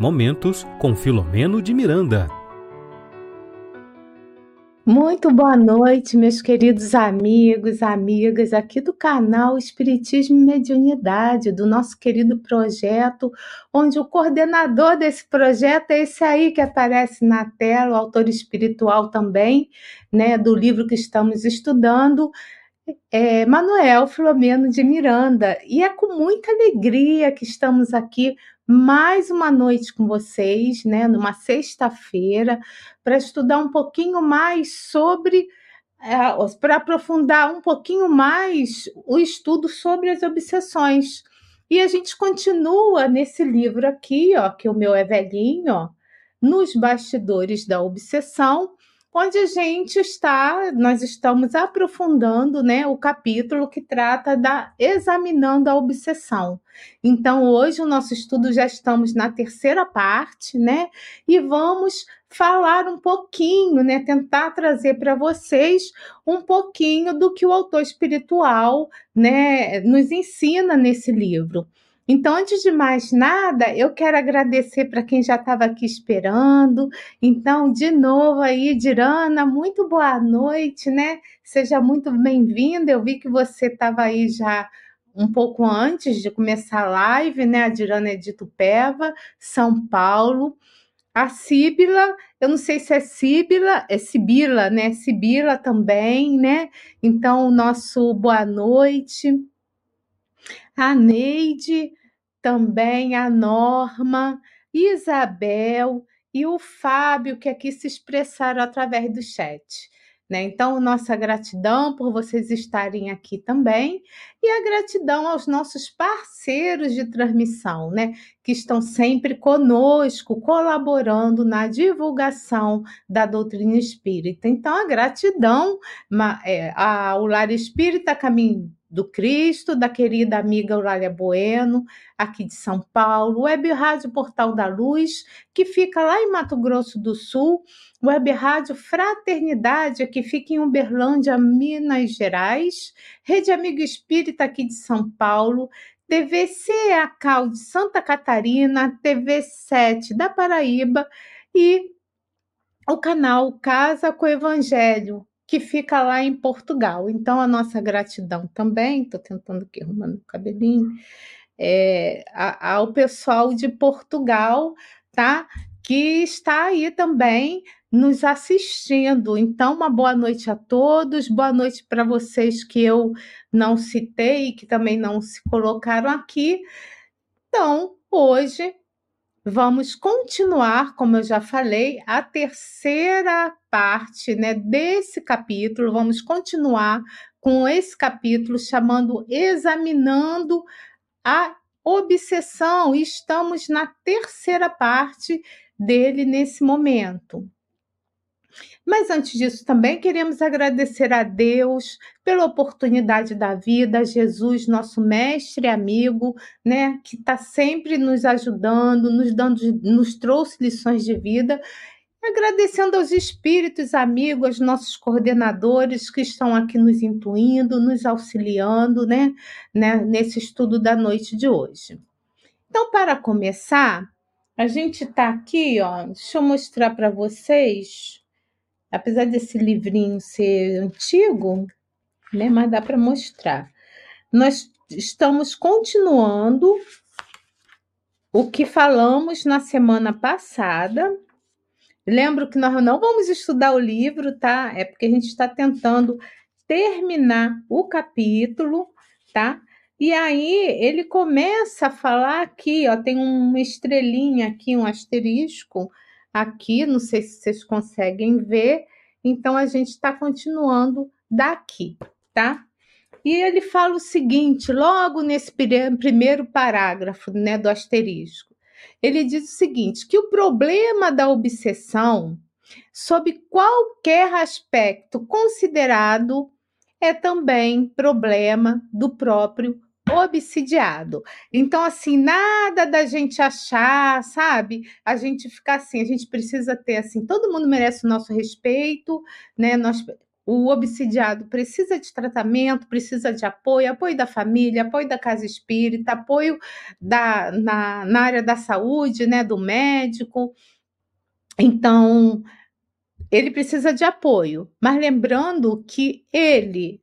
Momentos com Filomeno de Miranda. Muito boa noite, meus queridos amigos, amigas aqui do canal Espiritismo e Mediunidade, do nosso querido projeto, onde o coordenador desse projeto é esse aí que aparece na tela, o autor espiritual também, né, do livro que estamos estudando, é Manuel Filomeno de Miranda. E é com muita alegria que estamos aqui mais uma noite com vocês, né, numa sexta-feira, para estudar um pouquinho mais sobre, é, para aprofundar um pouquinho mais o estudo sobre as obsessões. E a gente continua nesse livro aqui, ó, que o meu é velhinho, ó, nos bastidores da obsessão, onde a gente está, nós estamos aprofundando, né, o capítulo que trata da examinando a obsessão. Então, hoje o nosso estudo já estamos na terceira parte, né, e vamos falar um pouquinho, né, tentar trazer para vocês um pouquinho do que o autor espiritual, né, nos ensina nesse livro. Então, antes de mais nada, eu quero agradecer para quem já estava aqui esperando. Então, de novo aí, Dirana, muito boa noite, né? Seja muito bem-vinda. Eu vi que você estava aí já um pouco antes de começar a live, né? A Dirana é de Tupéva, São Paulo. A Síbila, eu não sei se é Síbila, é Sibila, né? Sibila também, né? Então, nosso boa noite. A Neide, também a Norma, Isabel e o Fábio, que aqui se expressaram através do chat. Né? Então, nossa gratidão por vocês estarem aqui também e a gratidão aos nossos parceiros de transmissão, né? que estão sempre conosco, colaborando na divulgação da doutrina espírita. Então, a gratidão é, ao Lar Espírita Caminho do Cristo, da querida amiga Eulália Bueno, aqui de São Paulo, Web Rádio Portal da Luz, que fica lá em Mato Grosso do Sul, Web Rádio Fraternidade, que fica em Uberlândia, Minas Gerais, Rede Amigo Espírita aqui de São Paulo, TV CACAL de Santa Catarina, TV 7 da Paraíba e o canal Casa com Evangelho, que fica lá em Portugal. Então, a nossa gratidão também, estou tentando aqui arrumar o cabelinho, é, ao pessoal de Portugal, tá? Que está aí também nos assistindo. Então, uma boa noite a todos, boa noite para vocês que eu não citei, que também não se colocaram aqui. Então, hoje Vamos continuar, como eu já falei, a terceira parte né, desse capítulo. Vamos continuar com esse capítulo chamando Examinando a Obsessão. Estamos na terceira parte dele nesse momento. Mas antes disso, também queremos agradecer a Deus pela oportunidade da vida, Jesus, nosso mestre e amigo, né, que está sempre nos ajudando, nos dando, nos trouxe lições de vida. Agradecendo aos espíritos amigos, aos nossos coordenadores que estão aqui nos intuindo, nos auxiliando, né, né nesse estudo da noite de hoje. Então, para começar, a gente está aqui, ó, deixa eu mostrar para vocês apesar desse livrinho ser antigo, né, mas dá para mostrar. Nós estamos continuando o que falamos na semana passada. Lembro que nós não vamos estudar o livro, tá? É porque a gente está tentando terminar o capítulo, tá? E aí ele começa a falar aqui, ó, tem uma estrelinha aqui, um asterisco, aqui, não sei se vocês conseguem ver. Então a gente está continuando daqui, tá? E ele fala o seguinte, logo nesse primeiro parágrafo, né, do asterisco. Ele diz o seguinte, que o problema da obsessão, sob qualquer aspecto considerado, é também problema do próprio obsidiado. Então, assim, nada da gente achar, sabe? A gente ficar assim, a gente precisa ter assim, todo mundo merece o nosso respeito, né? Nós, o obsidiado precisa de tratamento, precisa de apoio, apoio da família, apoio da casa espírita, apoio da, na, na área da saúde, né, do médico. Então, ele precisa de apoio, mas lembrando que ele,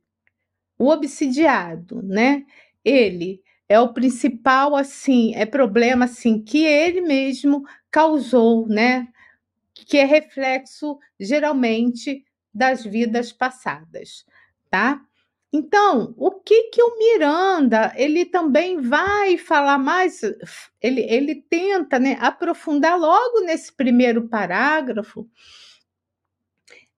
o obsidiado, né, ele é o principal, assim, é problema, assim, que ele mesmo causou, né, que é reflexo, geralmente, das vidas passadas, tá? Então, o que que o Miranda, ele também vai falar mais, ele, ele tenta, né, aprofundar logo nesse primeiro parágrafo,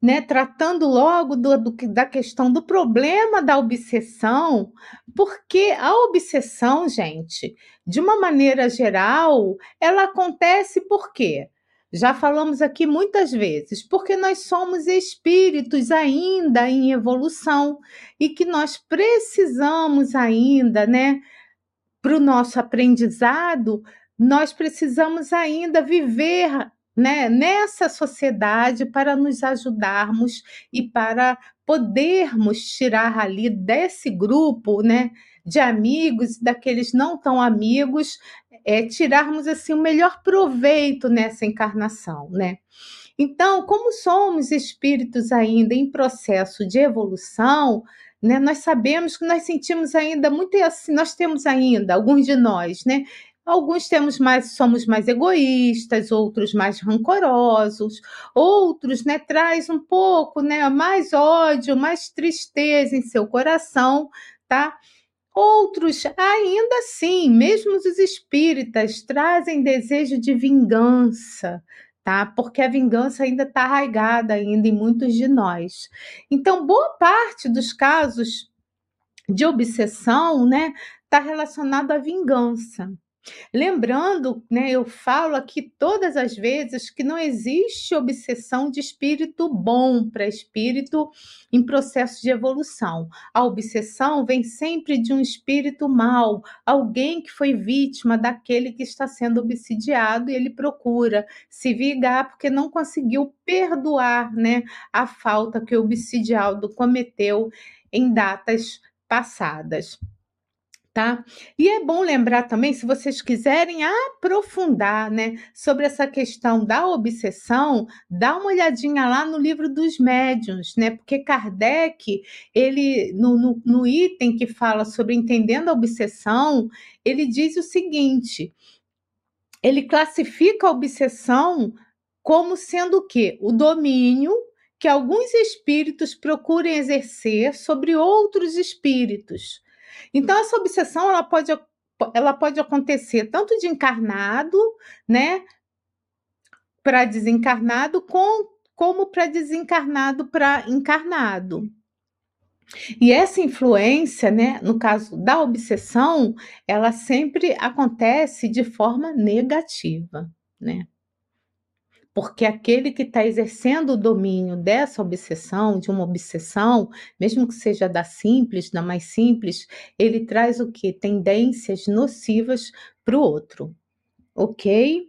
né, tratando logo do, do, da questão do problema da obsessão, porque a obsessão, gente, de uma maneira geral, ela acontece por quê? Já falamos aqui muitas vezes, porque nós somos espíritos ainda em evolução e que nós precisamos ainda, né, para o nosso aprendizado, nós precisamos ainda viver né, nessa sociedade para nos ajudarmos e para podermos tirar ali desse grupo, né, de amigos, daqueles não tão amigos, é, tirarmos assim o melhor proveito nessa encarnação, né? Então, como somos espíritos ainda em processo de evolução, né, nós sabemos que nós sentimos ainda muito assim, nós temos ainda alguns de nós, né, Alguns temos mais, somos mais egoístas, outros mais rancorosos, outros, né, traz um pouco, né, mais ódio, mais tristeza em seu coração, tá? Outros, ainda assim, mesmo os espíritas, trazem desejo de vingança, tá? Porque a vingança ainda está arraigada ainda em muitos de nós. Então, boa parte dos casos de obsessão, né, está relacionado à vingança. Lembrando, né, eu falo aqui todas as vezes que não existe obsessão de espírito bom para espírito em processo de evolução. A obsessão vem sempre de um espírito mau, alguém que foi vítima daquele que está sendo obsidiado e ele procura se vingar porque não conseguiu perdoar, né, a falta que o obsidiado cometeu em datas passadas tá? E é bom lembrar também, se vocês quiserem aprofundar, né, sobre essa questão da obsessão, dá uma olhadinha lá no livro dos médiuns, né? Porque Kardec, ele no, no, no item que fala sobre entendendo a obsessão, ele diz o seguinte: ele classifica a obsessão como sendo o quê? O domínio que alguns espíritos procurem exercer sobre outros espíritos então, essa obsessão ela pode, ela pode acontecer tanto de encarnado, né, para desencarnado, com, como para desencarnado para encarnado. E essa influência, né, no caso da obsessão, ela sempre acontece de forma negativa, né? Porque aquele que está exercendo o domínio dessa obsessão, de uma obsessão, mesmo que seja da simples, da mais simples, ele traz o que? Tendências nocivas para o outro. Ok?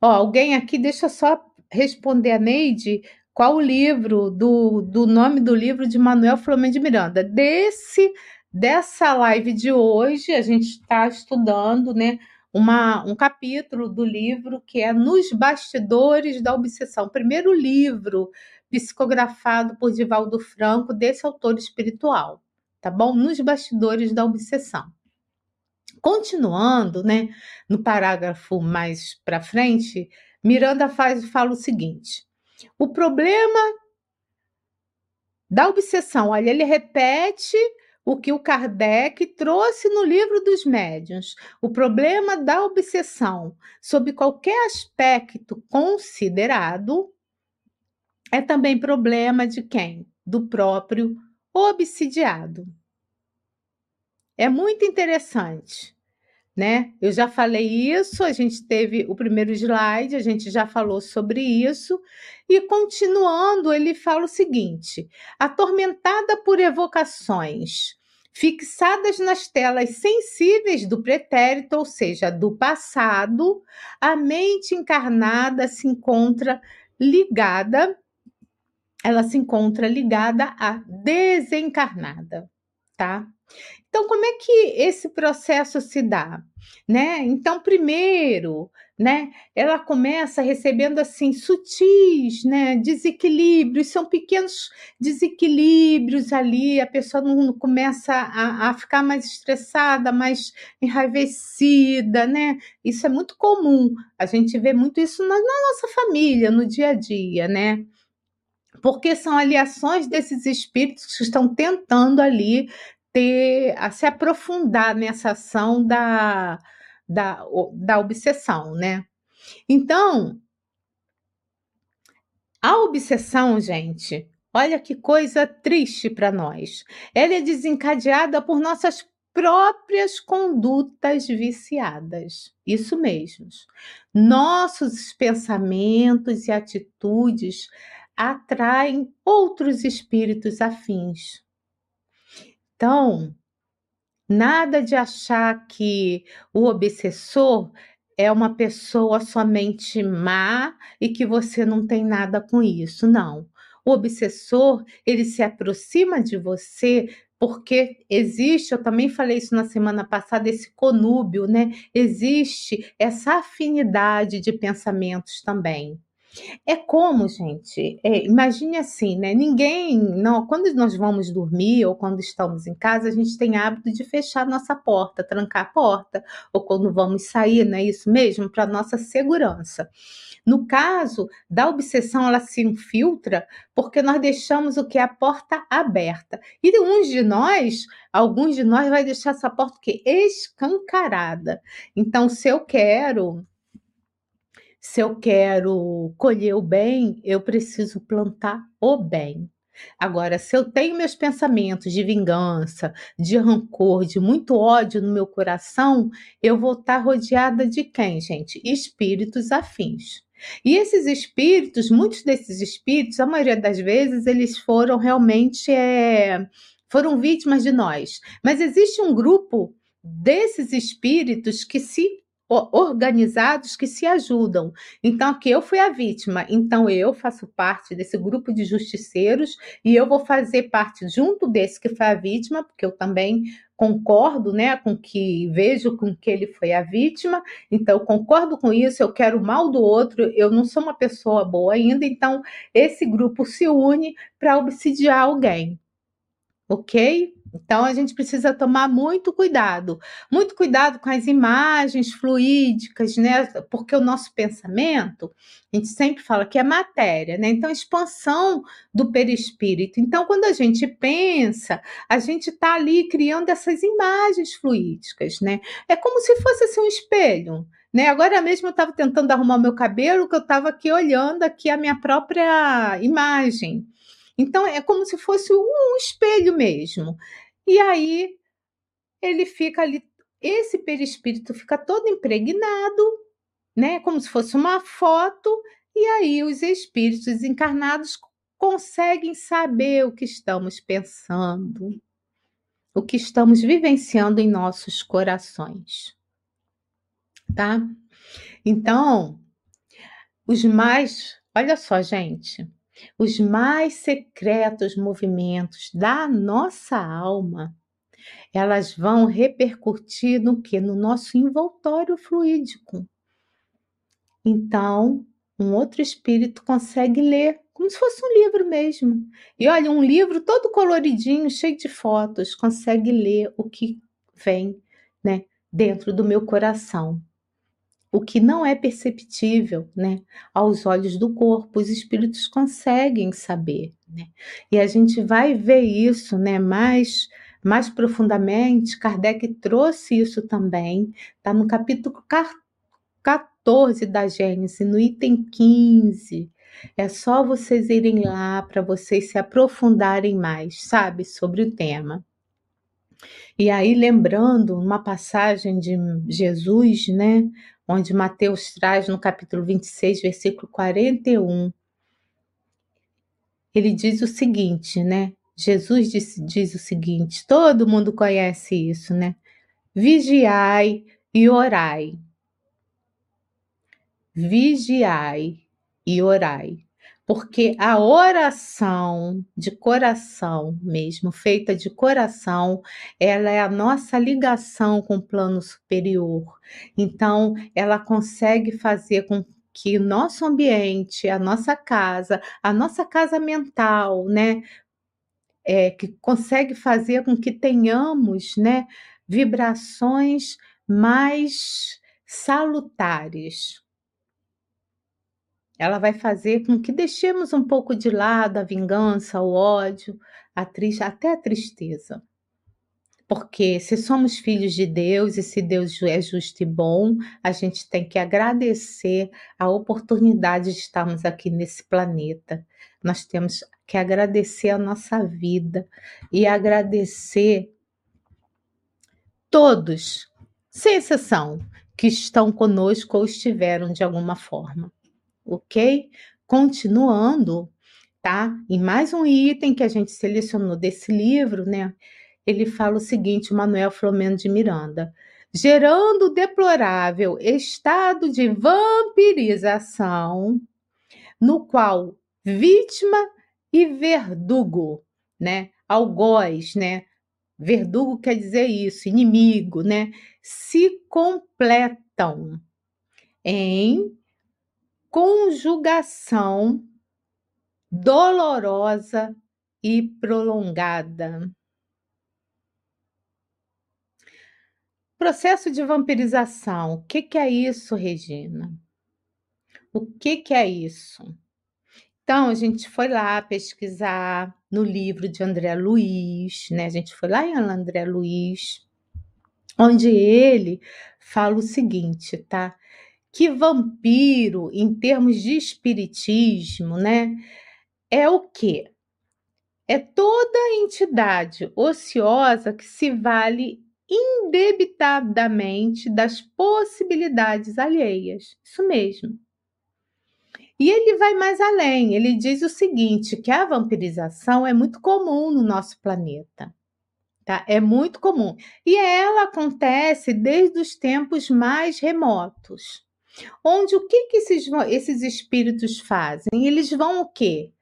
Ó, alguém aqui, deixa só responder a Neide qual o livro, do, do nome do livro de Manuel Flamengo de Miranda. Desse, dessa live de hoje, a gente está estudando, né? Uma, um capítulo do livro que é Nos Bastidores da Obsessão, primeiro livro psicografado por Divaldo Franco, desse autor espiritual, tá bom? Nos Bastidores da Obsessão. Continuando, né, no parágrafo mais para frente, Miranda faz, fala o seguinte: o problema da obsessão, olha, ele repete o que o Kardec trouxe no livro dos médiuns, o problema da obsessão, sob qualquer aspecto considerado, é também problema de quem? Do próprio obsidiado. É muito interessante né? Eu já falei isso, a gente teve o primeiro slide, a gente já falou sobre isso, e continuando, ele fala o seguinte: atormentada por evocações fixadas nas telas sensíveis do pretérito, ou seja, do passado, a mente encarnada se encontra ligada ela se encontra ligada à desencarnada, tá? Então, como é que esse processo se dá? Né? Então, primeiro, né, ela começa recebendo assim sutis, né, desequilíbrios, são pequenos desequilíbrios ali, a pessoa não começa a, a ficar mais estressada, mais enraivecida, né? Isso é muito comum. A gente vê muito isso na, na nossa família, no dia a dia, né? Porque são aliações desses espíritos que estão tentando ali ter, a se aprofundar nessa ação da, da, da obsessão, né? Então, a obsessão, gente, olha que coisa triste para nós. Ela é desencadeada por nossas próprias condutas viciadas. Isso mesmo. Nossos pensamentos e atitudes atraem outros espíritos afins. Então, nada de achar que o obsessor é uma pessoa somente má e que você não tem nada com isso. Não. O obsessor, ele se aproxima de você porque existe, eu também falei isso na semana passada, esse conúbio, né? Existe essa afinidade de pensamentos também. É como, gente, é, imagine assim, né? Ninguém, não, quando nós vamos dormir ou quando estamos em casa, a gente tem hábito de fechar nossa porta, trancar a porta, ou quando vamos sair, não é isso mesmo? Para nossa segurança. No caso da obsessão, ela se infiltra porque nós deixamos o que a porta aberta. E uns de nós, alguns de nós vai deixar essa porta que escancarada. Então, se eu quero se eu quero colher o bem, eu preciso plantar o bem. Agora, se eu tenho meus pensamentos de vingança, de rancor, de muito ódio no meu coração, eu vou estar rodeada de quem, gente? Espíritos afins. E esses espíritos, muitos desses espíritos, a maioria das vezes, eles foram realmente é, foram vítimas de nós. Mas existe um grupo desses espíritos que se organizados que se ajudam. Então, aqui eu fui a vítima, então eu faço parte desse grupo de justiceiros e eu vou fazer parte junto desse que foi a vítima, porque eu também concordo, né, com que vejo com que ele foi a vítima, então eu concordo com isso, eu quero o mal do outro, eu não sou uma pessoa boa ainda, então esse grupo se une para obsidiar alguém. OK? Então a gente precisa tomar muito cuidado, muito cuidado com as imagens fluídicas, né? Porque o nosso pensamento, a gente sempre fala que é matéria, né? Então expansão do perispírito. Então quando a gente pensa, a gente está ali criando essas imagens fluídicas, né? É como se fosse assim, um espelho. Né? Agora mesmo eu estava tentando arrumar meu cabelo, que eu estava aqui olhando aqui a minha própria imagem. Então é como se fosse um espelho mesmo. E aí ele fica ali, esse perispírito fica todo impregnado, né? Como se fosse uma foto, e aí os espíritos encarnados conseguem saber o que estamos pensando, o que estamos vivenciando em nossos corações. Tá? Então, os mais, olha só, gente, os mais secretos movimentos da nossa alma, elas vão repercutir no que? No nosso envoltório fluídico. Então, um outro espírito consegue ler, como se fosse um livro mesmo. E olha, um livro todo coloridinho, cheio de fotos, consegue ler o que vem, né, dentro do meu coração o que não é perceptível, né, aos olhos do corpo, os espíritos conseguem saber, né? E a gente vai ver isso, né, mais mais profundamente. Kardec trouxe isso também, tá no capítulo 14 da Gênesis, no item 15. É só vocês irem lá para vocês se aprofundarem mais, sabe, sobre o tema. E aí, lembrando uma passagem de Jesus, né, onde Mateus traz no capítulo 26, versículo 41. Ele diz o seguinte, né? Jesus diz, diz o seguinte: todo mundo conhece isso, né? Vigiai e orai. Vigiai e orai, Porque a oração de coração mesmo, feita de coração, ela é a nossa ligação com o plano superior. Então, ela consegue fazer com que nosso ambiente, a nossa casa, a nossa casa mental, né, é, que consegue fazer com que tenhamos, né, vibrações mais salutares. Ela vai fazer com que deixemos um pouco de lado a vingança, o ódio, a triste, até a tristeza. Porque se somos filhos de Deus e se Deus é justo e bom, a gente tem que agradecer a oportunidade de estarmos aqui nesse planeta. Nós temos que agradecer a nossa vida e agradecer todos, sem exceção, que estão conosco ou estiveram de alguma forma. Ok? Continuando, tá? E mais um item que a gente selecionou desse livro, né? ele fala o seguinte, Manuel Flomeno de Miranda, gerando deplorável estado de vampirização, no qual vítima e verdugo, né, algoz, né, verdugo quer dizer isso, inimigo, né, se completam em conjugação dolorosa e prolongada. Processo de vampirização. O que, que é isso, Regina? O que, que é isso? Então, a gente foi lá pesquisar no livro de André Luiz, né? A gente foi lá em André Luiz, onde ele fala o seguinte, tá? Que vampiro, em termos de espiritismo, né? É o quê? É toda entidade ociosa que se vale indebitadamente das possibilidades alheias. Isso mesmo. E ele vai mais além, ele diz o seguinte: que a vampirização é muito comum no nosso planeta. Tá? É muito comum. E ela acontece desde os tempos mais remotos. Onde o que, que esses, esses espíritos fazem? Eles vão o quê?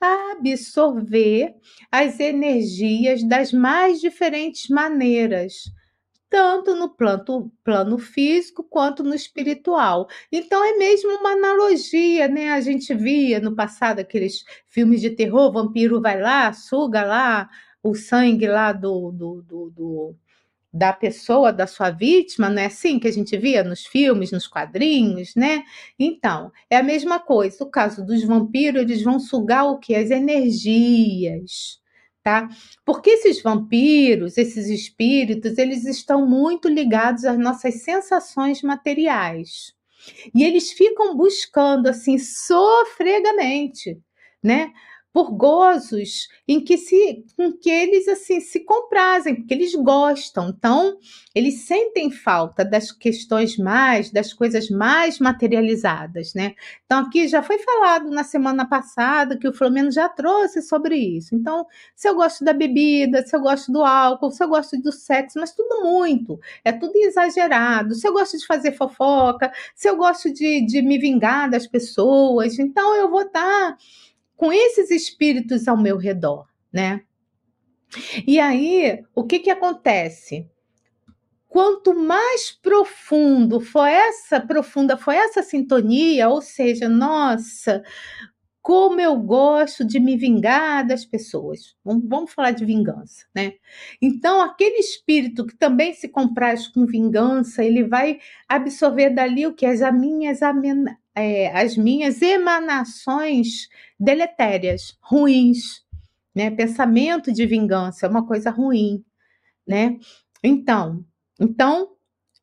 Absorver as energias das mais diferentes maneiras tanto no plano, plano físico quanto no espiritual. Então é mesmo uma analogia, né? A gente via no passado aqueles filmes de terror, vampiro vai lá, suga lá o sangue lá do, do, do, do da pessoa, da sua vítima, não é assim que a gente via nos filmes, nos quadrinhos, né? Então, é a mesma coisa. No caso dos vampiros, eles vão sugar o que? As energias tá? Porque esses vampiros, esses espíritos, eles estão muito ligados às nossas sensações materiais. E eles ficam buscando assim sofregamente, né? Por gozos em que se com que eles assim se comprazem, porque eles gostam. Então, eles sentem falta das questões mais, das coisas mais materializadas, né? Então, aqui já foi falado na semana passada que o Flamengo já trouxe sobre isso. Então, se eu gosto da bebida, se eu gosto do álcool, se eu gosto do sexo, mas tudo muito, é tudo exagerado. Se eu gosto de fazer fofoca, se eu gosto de, de me vingar das pessoas, então eu vou estar tá com esses espíritos ao meu redor, né? E aí, o que que acontece? Quanto mais profundo foi essa profunda foi essa sintonia, ou seja, nossa, como eu gosto de me vingar das pessoas. Vamos, vamos, falar de vingança, né? Então, aquele espírito que também se compraz com vingança, ele vai absorver dali o que? As minhas é, as minhas emanações deletérias, ruins, né? Pensamento de vingança é uma coisa ruim, né? Então, então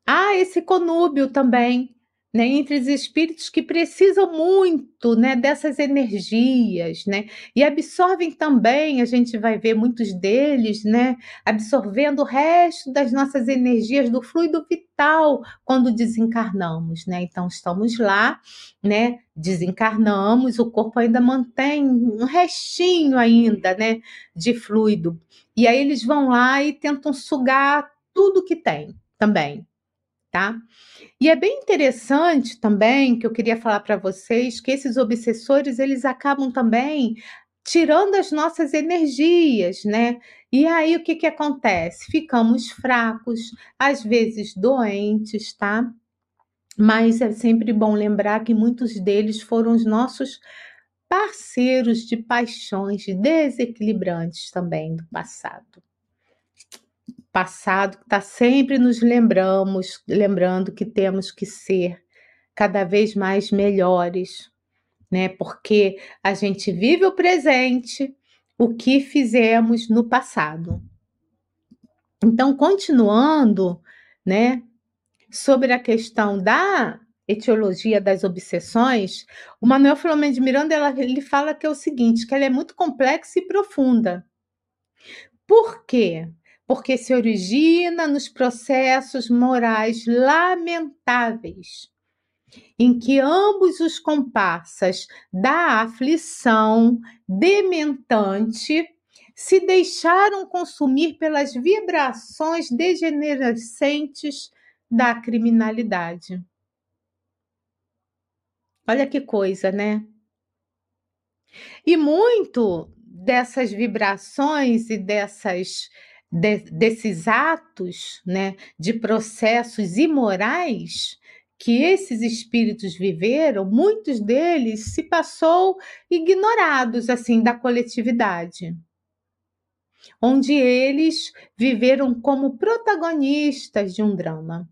há esse conúbio também né, entre os espíritos que precisam muito né, dessas energias, né, e absorvem também, a gente vai ver muitos deles, né, absorvendo o resto das nossas energias do fluido vital quando desencarnamos, né, então estamos lá, né, desencarnamos, o corpo ainda mantém um restinho ainda, né, de fluido, e aí eles vão lá e tentam sugar tudo que tem também, tá? E é bem interessante também que eu queria falar para vocês que esses obsessores eles acabam também tirando as nossas energias, né? E aí o que que acontece? Ficamos fracos, às vezes doentes, tá? Mas é sempre bom lembrar que muitos deles foram os nossos parceiros de paixões desequilibrantes também do passado passado que está sempre nos lembramos, lembrando que temos que ser cada vez mais melhores, né? Porque a gente vive o presente, o que fizemos no passado. Então, continuando, né, sobre a questão da etiologia das obsessões, o Manuel Filomeno de Miranda ela, ele fala que é o seguinte, que ela é muito complexa e profunda. Por quê? Porque se origina nos processos morais lamentáveis, em que ambos os comparsas da aflição dementante se deixaram consumir pelas vibrações degenerescentes da criminalidade. Olha que coisa, né? E muito dessas vibrações e dessas de, desses atos, né, de processos imorais que esses espíritos viveram, muitos deles se passou ignorados assim da coletividade, onde eles viveram como protagonistas de um drama.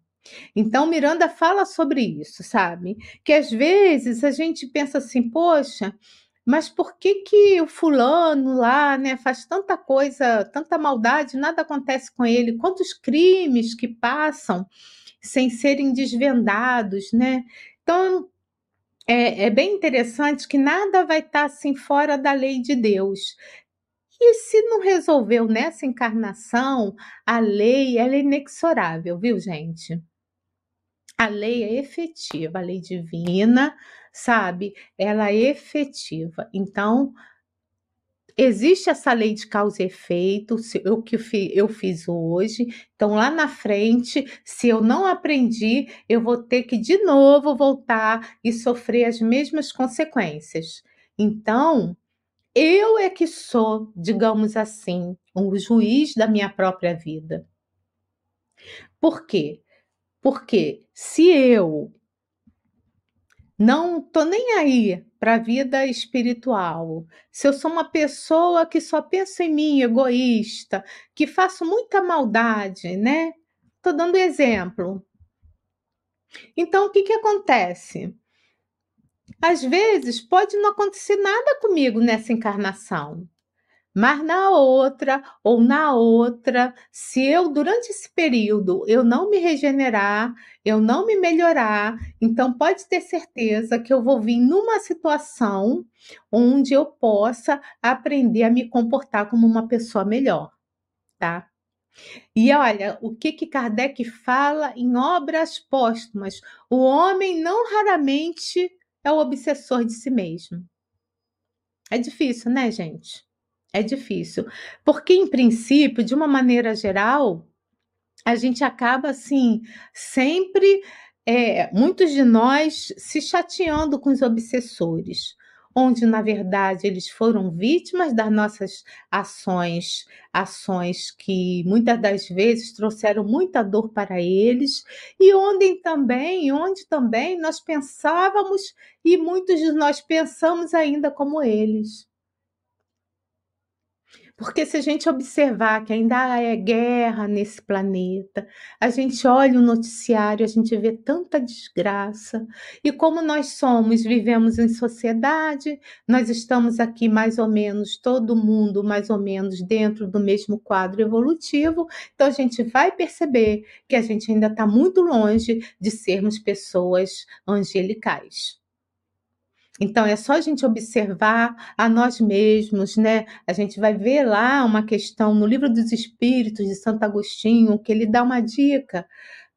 Então Miranda fala sobre isso, sabe? Que às vezes a gente pensa assim, poxa, mas por que que o fulano lá, né, faz tanta coisa, tanta maldade, nada acontece com ele? Quantos crimes que passam sem serem desvendados, né? Então, é, é bem interessante que nada vai estar assim fora da lei de Deus. E se não resolveu nessa encarnação, a lei ela é inexorável, viu, gente? A lei é efetiva, a lei divina sabe? Ela é efetiva. Então, existe essa lei de causa e efeito, o que eu fiz hoje. Então, lá na frente, se eu não aprendi, eu vou ter que de novo voltar e sofrer as mesmas consequências. Então, eu é que sou, digamos assim, um juiz da minha própria vida. Por quê? Porque se eu não tô nem aí para a vida espiritual. Se eu sou uma pessoa que só pensa em mim, egoísta, que faço muita maldade, né? Tô dando exemplo. Então, o que que acontece? Às vezes pode não acontecer nada comigo nessa encarnação. Mas na outra ou na outra, se eu durante esse período eu não me regenerar, eu não me melhorar, então pode ter certeza que eu vou vir numa situação onde eu possa aprender a me comportar como uma pessoa melhor, tá? E olha, o que que Kardec fala em obras póstumas? O homem não raramente é o obsessor de si mesmo. É difícil, né, gente? É difícil. Porque, em princípio, de uma maneira geral, a gente acaba assim, sempre, é, muitos de nós se chateando com os obsessores, onde, na verdade, eles foram vítimas das nossas ações, ações que muitas das vezes trouxeram muita dor para eles, e onde também, onde também nós pensávamos e muitos de nós pensamos ainda como eles. Porque se a gente observar que ainda é guerra nesse planeta, a gente olha o noticiário, a gente vê tanta desgraça. E como nós somos, vivemos em sociedade, nós estamos aqui mais ou menos, todo mundo mais ou menos dentro do mesmo quadro evolutivo, então a gente vai perceber que a gente ainda está muito longe de sermos pessoas angelicais. Então é só a gente observar a nós mesmos, né? A gente vai ver lá uma questão no livro dos Espíritos de Santo Agostinho que ele dá uma dica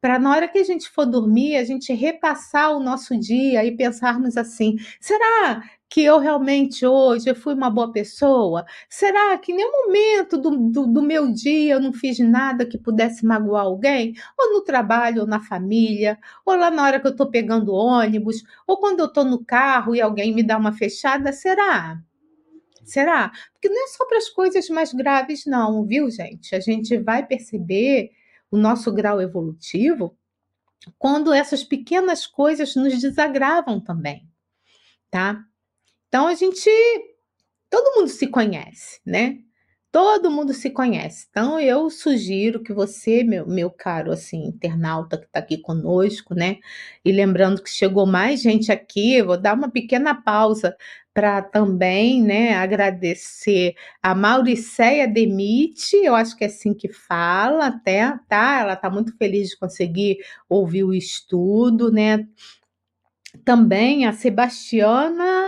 para na hora que a gente for dormir, a gente repassar o nosso dia e pensarmos assim: será que eu realmente hoje fui uma boa pessoa? Será que em nenhum momento do, do, do, meu dia eu não fiz nada que pudesse magoar alguém? Ou no trabalho, ou na família, ou lá na hora que eu estou pegando ônibus, ou quando eu estou no carro e alguém me dá uma fechada? Será? Será? Porque não é só para as coisas mais graves, não, viu, gente? A gente vai perceber o nosso grau evolutivo quando essas pequenas coisas nos desagravam também, tá? Então a gente. Todo mundo se conhece, né? Todo mundo se conhece. Então eu sugiro que você, meu, meu caro assim, internauta que está aqui conosco, né? E lembrando que chegou mais gente aqui, vou dar uma pequena pausa para também, né, agradecer a Mauricéia Demite, eu acho que é assim que fala, até, tá? Ela está muito feliz de conseguir ouvir o estudo, né? Também a Sebastiana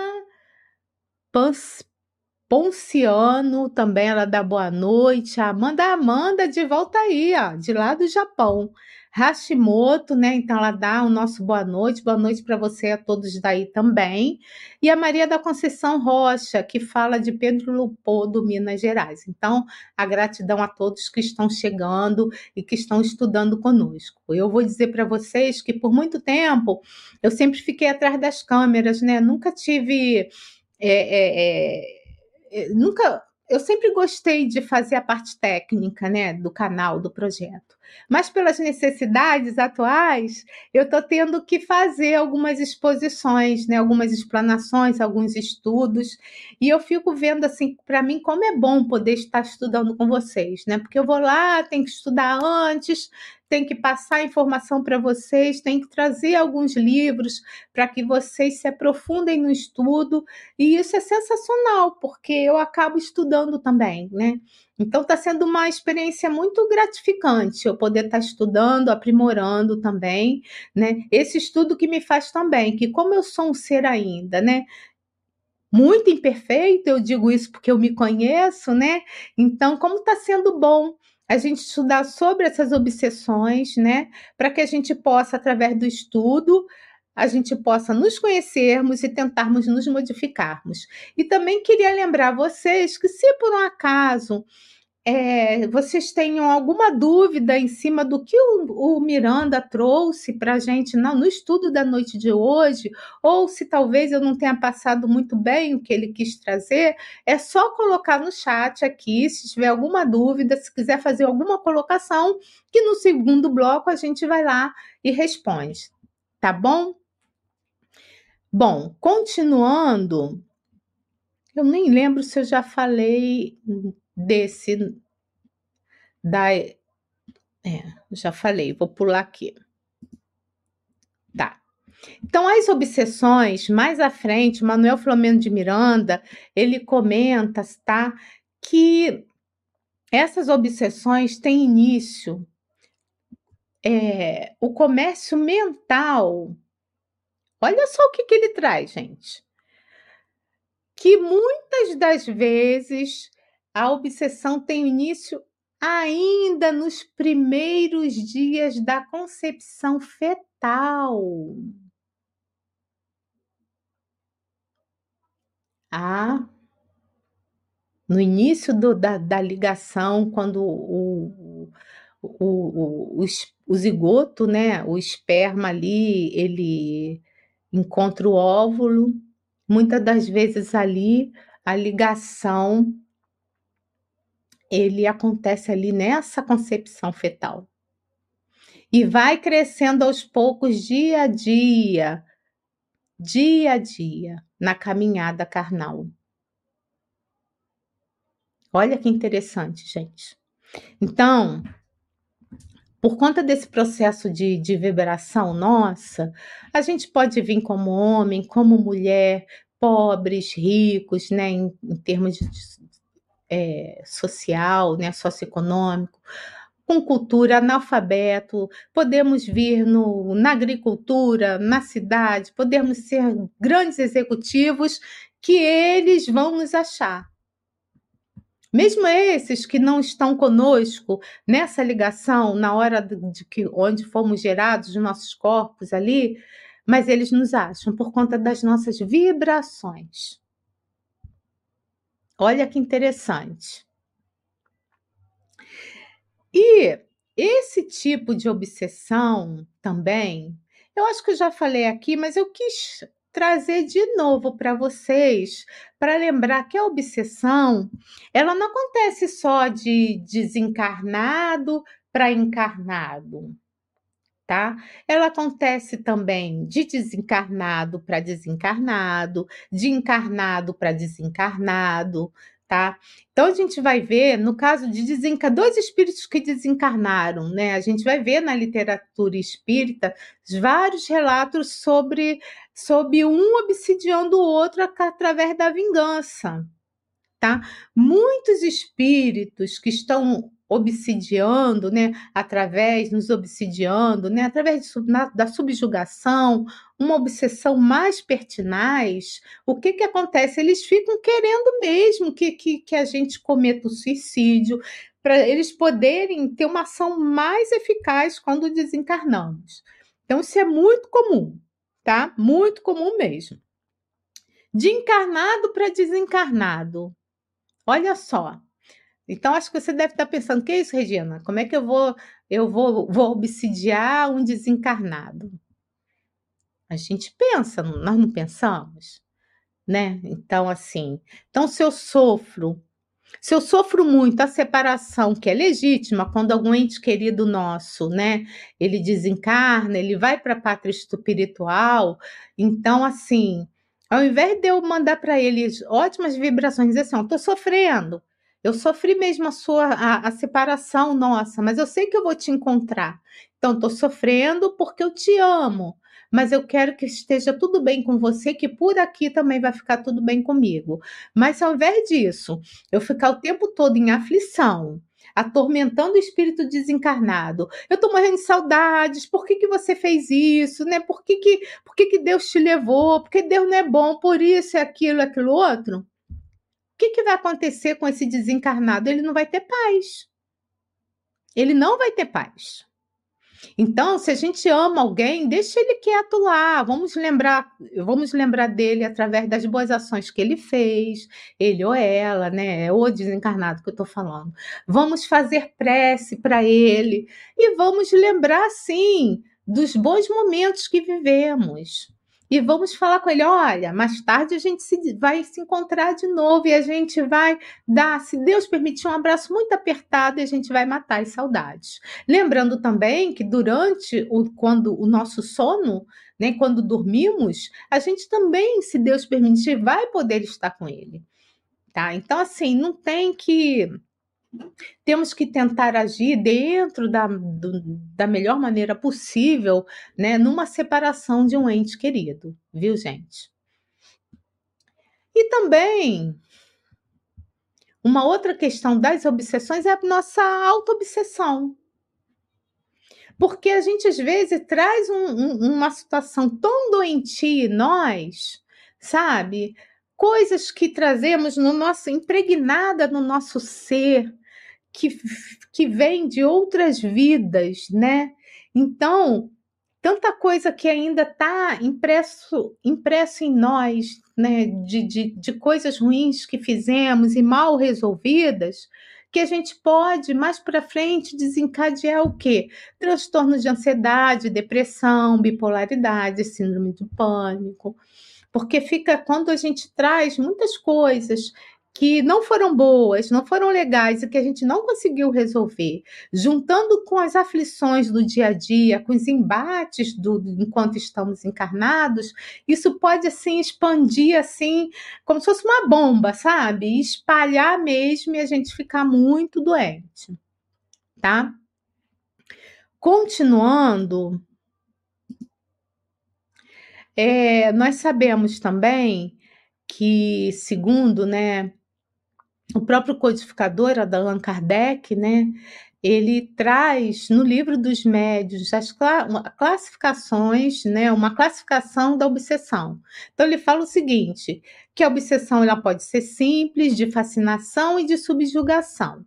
Ponciano, também ela dá boa noite. A Amanda Amanda de volta aí, ó, de lá do Japão. Hashimoto, né? Então ela dá o nosso boa noite, boa noite para você a todos daí também. E a Maria da Conceição Rocha, que fala de Pedro Leopoldo, Minas Gerais. Então, a gratidão a todos que estão chegando e que estão estudando conosco. Eu vou dizer para vocês que por muito tempo eu sempre fiquei atrás das câmeras, né? Nunca tive é, é, nunca, eu sempre gostei de fazer a parte técnica, né, do canal, do projeto. Mas pelas necessidades atuais, eu estou tendo que fazer algumas exposições, né, algumas explanações, alguns estudos, e eu fico vendo assim, para mim, como é bom poder estar estudando com vocês, né? Porque eu vou lá, tenho que estudar antes, tem que passar informação para vocês, tem que trazer alguns livros para que vocês se aprofundem no estudo, e isso é sensacional, porque eu acabo estudando também, né? Então está sendo uma experiência muito gratificante eu poder estar tá estudando, aprimorando também, né? Esse estudo que me faz também, que como eu sou um ser ainda, né? Muito imperfeito, eu digo isso porque eu me conheço, né? Então, como está sendo bom a gente estudar sobre essas obsessões, né? Para que a gente possa, através do estudo, a gente possa nos conhecermos e tentarmos nos modificarmos. E também queria lembrar vocês que, se por um acaso é, vocês tenham alguma dúvida em cima do que o, o Miranda trouxe para a gente no estudo da noite de hoje, ou se talvez eu não tenha passado muito bem o que ele quis trazer, é só colocar no chat aqui, se tiver alguma dúvida, se quiser fazer alguma colocação, que no segundo bloco a gente vai lá e responde, tá bom? Bom, continuando, eu nem lembro se eu já falei desse da é, já falei, vou pular aqui. Tá. Então, as obsessões, mais à frente, Manuel Flamengo de Miranda, ele comenta, tá, que essas obsessões têm início é, o comércio mental. Olha só o que, que ele traz, gente. Que muitas das vezes a obsessão tem início ainda nos primeiros dias da concepção fetal. Ah, no início do, da, da ligação, quando o, o, o, o, o zigoto, né, o esperma ali, ele encontra o óvulo, muitas das vezes ali a ligação ele acontece ali nessa concepção fetal. E vai crescendo aos poucos, dia a dia, dia a dia, na caminhada carnal. Olha que interessante, gente. Então, por conta desse processo de, de vibração nossa, a gente pode vir como homem, como mulher, pobres, ricos, né, em, em termos de, é, social, né, socioeconômico, com cultura, analfabeto, podemos vir no, na agricultura, na cidade, podemos ser grandes executivos que eles vão nos achar. Mesmo esses que não estão conosco nessa ligação, na hora de que onde fomos gerados, os nossos corpos ali, mas eles nos acham por conta das nossas vibrações. Olha que interessante. E esse tipo de obsessão também, eu acho que eu já falei aqui, mas eu quis trazer de novo para vocês, para lembrar que a obsessão, ela não acontece só de desencarnado para encarnado, tá? Ela acontece também de desencarnado para desencarnado, de encarnado para desencarnado, tá? Então a gente vai ver, no caso de desenca... dois espíritos que desencarnaram, né? A gente vai ver na literatura espírita vários relatos sobre, sobre um obsidiando o outro através da vingança, tá? Muitos espíritos que estão obsidiando, né, através, nos obsidiando, né, através de, na, da subjugação, uma obsessão mais pertinaz, o que que acontece? Eles ficam querendo mesmo que, que, que a gente cometa o suicídio, para eles poderem ter uma ação mais eficaz quando desencarnamos. Então, isso é muito comum, tá? Muito comum mesmo. De encarnado para desencarnado. Olha só, então, acho que você deve estar pensando, que é isso, Regina? Como é que eu vou, eu vou, vou obsidiar um desencarnado? A gente pensa, nós não pensamos, né? Então, assim, então se eu sofro, se eu sofro muito a separação, que é legítima, quando algum ente querido nosso, né, ele desencarna, ele vai para a pátria espiritual, então, assim, ao invés de eu mandar para ele ótimas vibrações, dizer assim, ó, tô sofrendo, eu sofri mesmo a sua a, a, separação nossa, mas eu sei que eu vou te encontrar. Então, estou sofrendo porque eu te amo, mas eu quero que esteja tudo bem com você, que por aqui também vai ficar tudo bem comigo. Mas ao invés disso, eu ficar o tempo todo em aflição, atormentando o espírito desencarnado. Eu estou morrendo de saudades. Por que, que você fez isso? Né? Por, que, que, por que, que Deus te levou? Porque Deus não é bom, por isso, é aquilo, aquilo outro que, que vai acontecer com esse desencarnado? Ele não vai ter paz. Ele não vai ter paz. Então, se a gente ama alguém, deixa ele quieto lá. Vamos lembrar, vamos lembrar dele através das boas ações que ele fez, ele ou ela, né? É o desencarnado que eu estou falando. Vamos fazer prece para ele e vamos lembrar, sim, dos bons momentos que vivemos e vamos falar com ele: olha, mais tarde a gente se, vai se encontrar de novo e a gente vai dar, se Deus permitir, um abraço muito apertado e a gente vai matar as saudades. Lembrando também que durante o, quando o nosso sono, né, quando dormimos, a gente também, se Deus permitir, vai poder estar com ele. Tá? Então, assim, não tem que temos que tentar agir dentro da, do, da melhor maneira possível, né, numa separação de um ente querido, viu, gente? E também uma outra questão das obsessões é a nossa auto-obsessão. Porque a gente às vezes traz um, um, uma situação tão doentia em nós, sabe? Coisas que trazemos no nosso impregnada no nosso ser, que, que vem de outras vidas, né? Então, tanta coisa que ainda está impresso, impresso em nós, né? De, de, de coisas ruins que fizemos e mal resolvidas, que a gente pode mais para frente desencadear o quê? Transtorno de ansiedade, depressão, bipolaridade, síndrome do pânico. Porque fica quando a gente traz muitas coisas que não foram boas, não foram legais e que a gente não conseguiu resolver, juntando com as aflições do dia a dia, com os embates do enquanto estamos encarnados, isso pode assim expandir assim, como se fosse uma bomba, sabe? Espalhar mesmo e a gente ficar muito doente, tá? Continuando, é, nós sabemos também que, segundo né, o próprio codificador, Allan Kardec, né, ele traz no livro dos médios as classificações, né, uma classificação da obsessão. Então ele fala o seguinte, que a obsessão ela pode ser simples, de fascinação e de subjugação.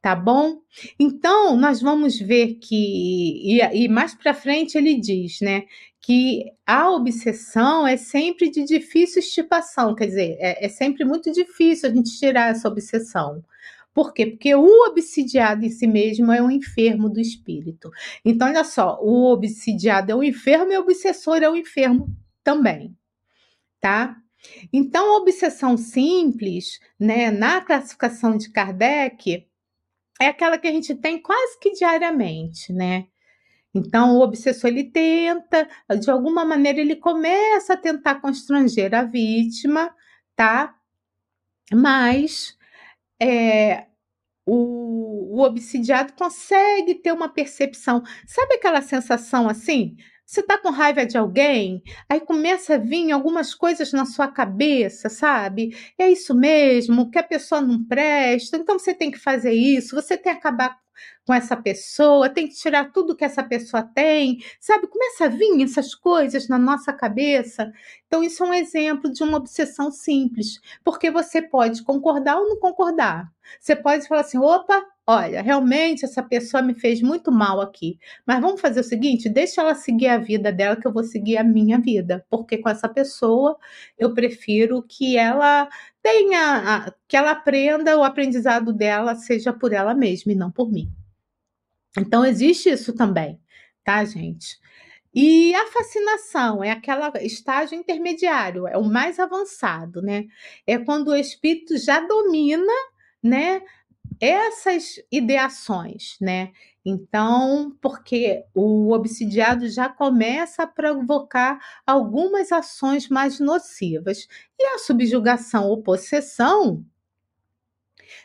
Tá bom? Então, nós vamos ver que, e, e mais para frente ele diz, né, que a obsessão é sempre de difícil estipação, quer dizer, é, é sempre muito difícil a gente tirar essa obsessão. Por quê? Porque o obsidiado em si mesmo é um enfermo do espírito. Então, olha só, o obsidiado é um enfermo e o obsessor é um enfermo também, tá? Então, a obsessão simples, né, na classificação de Kardec, é aquela que a gente tem quase que diariamente, né? Então, o obsessor ele tenta, de alguma maneira, ele começa a tentar constranger a vítima, tá? Mas é, o, o obsidiado consegue ter uma percepção. Sabe aquela sensação assim? Você está com raiva de alguém, aí começa a vir algumas coisas na sua cabeça, sabe? É isso mesmo, que a pessoa não presta, então você tem que fazer isso, você tem que acabar com essa pessoa, tem que tirar tudo que essa pessoa tem, sabe? Começa a vir essas coisas na nossa cabeça. Então, isso é um exemplo de uma obsessão simples, porque você pode concordar ou não concordar. Você pode falar assim: opa, olha, realmente essa pessoa me fez muito mal aqui, mas vamos fazer o seguinte: deixa ela seguir a vida dela, que eu vou seguir a minha vida, porque com essa pessoa eu prefiro que ela tenha, que ela aprenda, o aprendizado dela seja por ela mesma e não por mim. Então, existe isso também, tá, gente? E a fascinação é aquele estágio intermediário, é o mais avançado, né? É quando o espírito já domina, né, essas ideações, né? Então, porque o obsidiado já começa a provocar algumas ações mais nocivas. E a subjugação ou possessão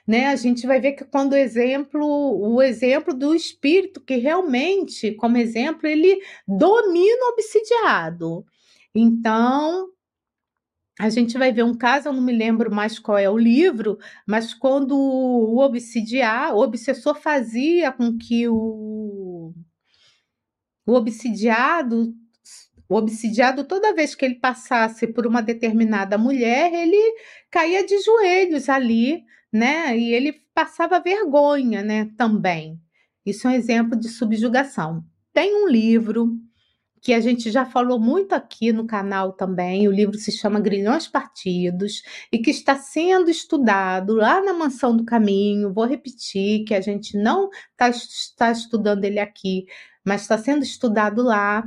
né? A gente vai ver que quando o exemplo, o exemplo do espírito que realmente, como exemplo, ele domina o obsidiado. Então, a gente vai ver um caso, eu não me lembro mais qual é o livro, mas quando o obsidiar, o obsessor fazia com que o, o obsidiado o obsidiado, toda vez que ele passasse por uma determinada mulher, ele caía de joelhos ali né? E ele passava vergonha, né? Também. Isso é um exemplo de subjugação. Tem um livro que a gente já falou muito aqui no canal também. O livro se chama Grilhões Partidos e que está sendo estudado lá na Mansão do Caminho. Vou repetir que a gente não está tá estudando ele aqui, mas está sendo estudado lá.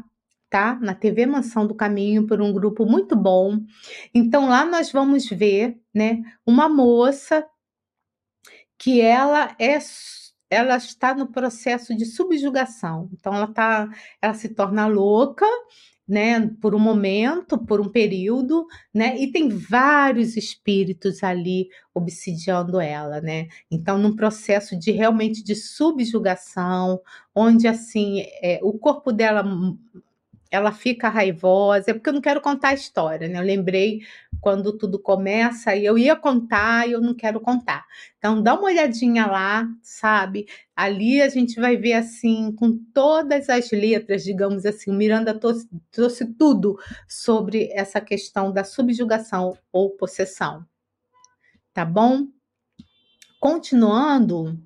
Tá? Na TV Mansão do Caminho por um grupo muito bom. Então lá nós vamos ver, né, uma moça que ela é ela está no processo de subjugação. Então ela tá, ela se torna louca, né, por um momento, por um período, né? E tem vários espíritos ali obsidiando ela, né? Então num processo de realmente de subjugação, onde assim, é, o corpo dela ela fica raivosa, é porque eu não quero contar a história, né? Eu lembrei quando tudo começa e eu ia contar e eu não quero contar. Então dá uma olhadinha lá, sabe? Ali a gente vai ver assim, com todas as letras, digamos assim, Miranda trouxe, trouxe tudo sobre essa questão da subjugação ou possessão. Tá bom? Continuando,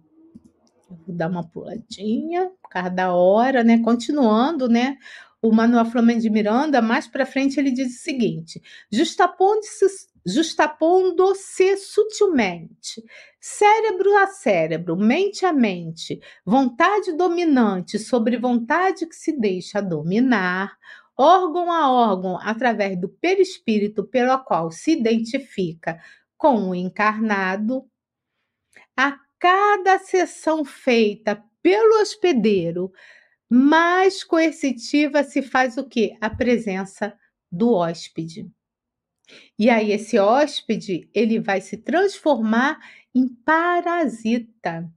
vou dar uma puladinha por causa da hora, né? Continuando, né? O Manuel Flamengo de Miranda, mais para frente, ele diz o seguinte: justapondo-se justapondo-se sutilmente, cérebro a cérebro, mente a mente, vontade dominante sobre vontade que se deixa dominar, órgão a órgão, através do perispírito pelo qual se identifica com o encarnado, a cada sessão feita pelo hospedeiro, mais coercitiva se faz o quê? A presença do hóspede. E aí esse hóspede, ele vai se transformar em parasita.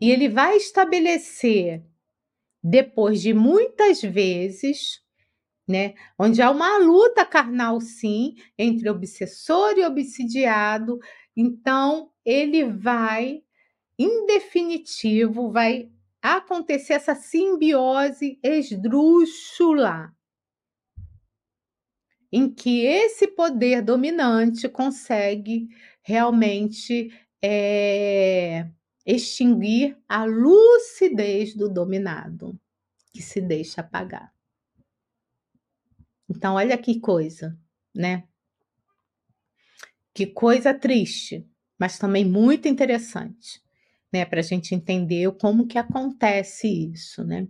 E ele vai estabelecer depois de muitas vezes, né, onde há uma luta carnal sim entre obsessor e obsidiado, então ele vai em definitivo, vai acontecer essa simbiose esdrúxula, em que esse poder dominante consegue realmente é, extinguir a lucidez do dominado, que se deixa apagar. Então, olha que coisa, né? Que coisa triste, mas também muito interessante né, para a gente entender como que acontece isso, né?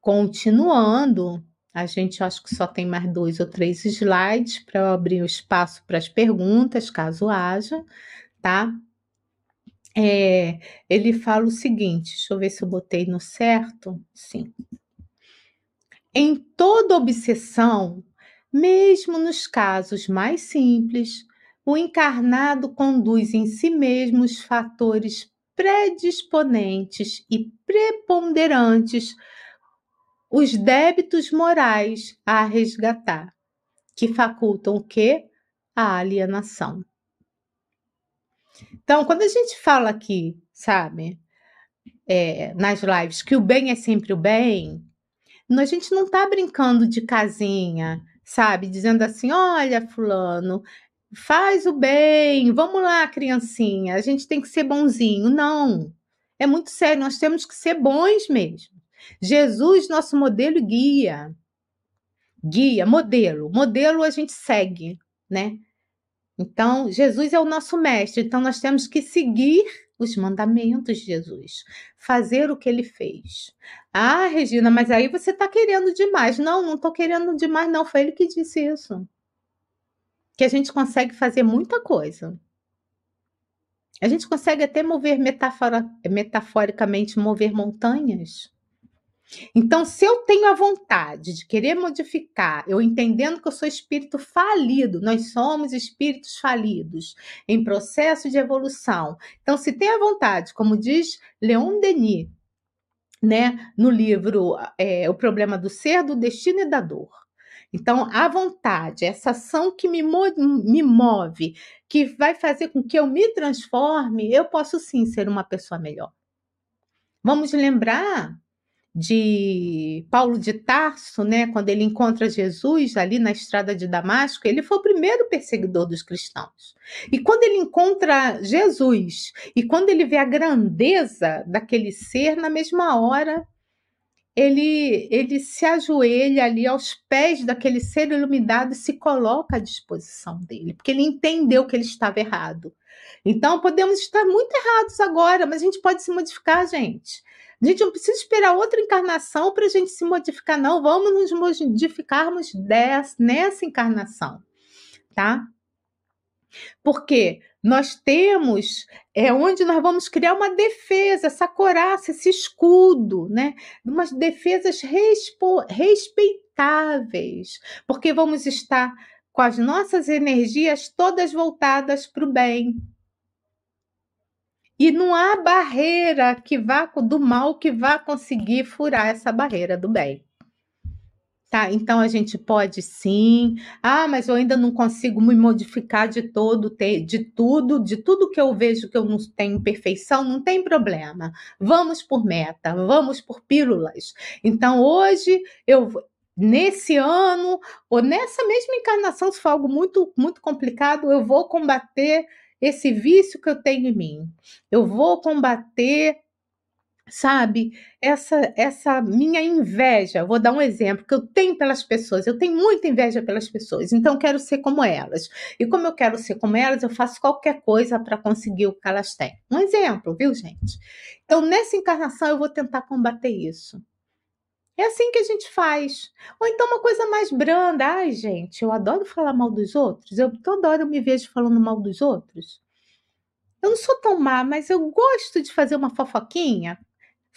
Continuando, a gente acho que só tem mais dois ou três slides para abrir o espaço para as perguntas, caso haja, tá? É, ele fala o seguinte, deixa eu ver se eu botei no certo. Sim. Em toda obsessão, mesmo nos casos mais simples, o encarnado conduz em si mesmo os fatores predisponentes e preponderantes, os débitos morais a resgatar, que facultam o quê? A alienação. Então, quando a gente fala aqui, sabe, é, nas lives, que o bem é sempre o bem, a gente não está brincando de casinha, sabe? Dizendo assim: olha, Fulano, faz o bem, vamos lá, criancinha, a gente tem que ser bonzinho. Não, é muito sério, nós temos que ser bons mesmo. Jesus, nosso modelo e guia. Guia, modelo. Modelo a gente segue, né? Então, Jesus é o nosso mestre, então nós temos que seguir os mandamentos de Jesus, fazer o que ele fez. Ah, Regina, mas aí você está querendo demais. Não, não estou querendo demais, não. Foi ele que disse isso que a gente consegue fazer muita coisa. A gente consegue até mover metafora, metaforicamente mover montanhas. Então, se eu tenho a vontade de querer modificar, eu entendendo que eu sou espírito falido, nós somos espíritos falidos em processo de evolução. Então, se tem a vontade, como diz Leon Denis, né, no livro é, O Problema do Ser, do Destino e da Dor, então, a vontade, essa ação que me, me move, que vai fazer com que eu me transforme, eu posso sim ser uma pessoa melhor. Vamos lembrar de Paulo de Tarso, né, quando ele encontra Jesus ali na estrada de Damasco, ele foi o primeiro perseguidor dos cristãos. E quando ele encontra Jesus e quando ele vê a grandeza daquele ser, na mesma hora ele, ele se ajoelha ali aos pés daquele ser iluminado e se coloca à disposição dele, porque ele entendeu que ele estava errado. Então, podemos estar muito errados agora, mas a gente pode se modificar, gente. A gente não precisa esperar outra encarnação para a gente se modificar, não. Vamos nos modificarmos dessa, nessa encarnação, tá? Porque nós temos é onde nós vamos criar uma defesa, essa coraça, esse escudo, né? Umas defesas respeitáveis, porque vamos estar com as nossas energias todas voltadas para o bem. E não há barreira que vá do mal que vá conseguir furar essa barreira do bem. Tá, então a gente pode sim. Ah, mas eu ainda não consigo me modificar de todo, de tudo, de tudo que eu vejo que eu não tenho perfeição, não tem problema. Vamos por meta, vamos por pílulas. Então hoje eu nesse ano ou nessa mesma encarnação, se for algo muito muito complicado, eu vou combater esse vício que eu tenho em mim. Eu vou combater sabe? Essa essa minha inveja, vou dar um exemplo que eu tenho pelas pessoas. Eu tenho muita inveja pelas pessoas, então quero ser como elas. E como eu quero ser como elas, eu faço qualquer coisa para conseguir o que elas têm. Um exemplo, viu, gente? Então, nessa encarnação eu vou tentar combater isso. É assim que a gente faz. Ou então uma coisa mais branda. Ai, gente, eu adoro falar mal dos outros. Eu toda hora eu me vejo falando mal dos outros. Eu não sou tão má, mas eu gosto de fazer uma fofoquinha.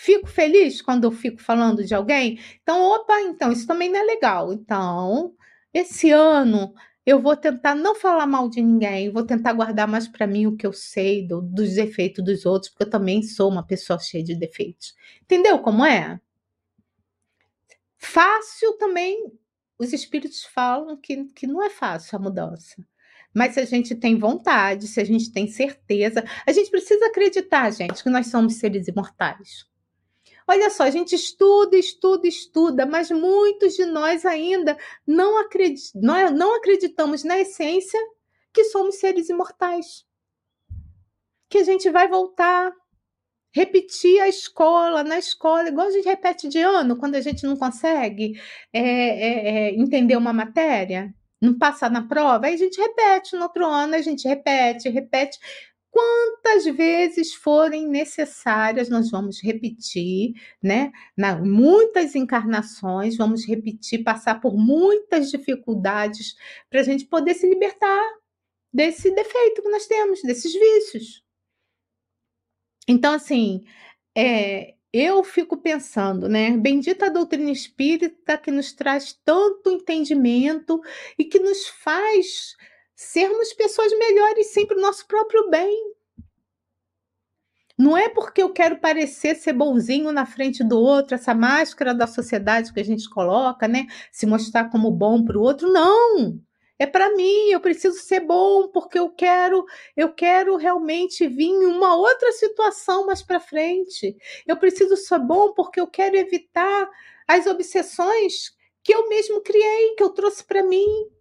Fico feliz quando eu fico falando de alguém. Então, opa, então isso também não é legal. Então, esse ano eu vou tentar não falar mal de ninguém, vou tentar guardar mais para mim o que eu sei do, dos defeitos dos outros, porque eu também sou uma pessoa cheia de defeitos. Entendeu como é? Fácil também, os espíritos falam que, que não é fácil a mudança. Mas se a gente tem vontade, se a gente tem certeza, a gente precisa acreditar, gente, que nós somos seres imortais. Olha só, a gente estuda, estuda, estuda, mas muitos de nós ainda não, acredit nós não acreditamos na essência que somos seres imortais. Que a gente vai voltar, repetir a escola, na escola, igual a gente repete de ano, quando a gente não consegue é, é, é, entender uma matéria, não passa na prova, aí a gente repete no outro ano, a gente repete, repete. Quantas vezes forem necessárias, nós vamos repetir, né? Na, muitas encarnações, vamos repetir, passar por muitas dificuldades para a gente poder se libertar desse defeito que nós temos, desses vícios. Então, assim, é, eu fico pensando, né? Bendita a doutrina espírita que nos traz tanto entendimento e que nos faz sermos pessoas melhores sempre o nosso próprio bem. Não é porque eu quero parecer ser bonzinho na frente do outro, essa máscara da sociedade que a gente coloca, né? Se mostrar como bom para o outro. Não! é para mim, eu preciso ser bom porque eu quero, eu quero realmente vir em uma outra situação mais para frente. Eu preciso ser bom porque eu quero evitar as obsessões que eu mesmo criei, que eu trouxe para mim.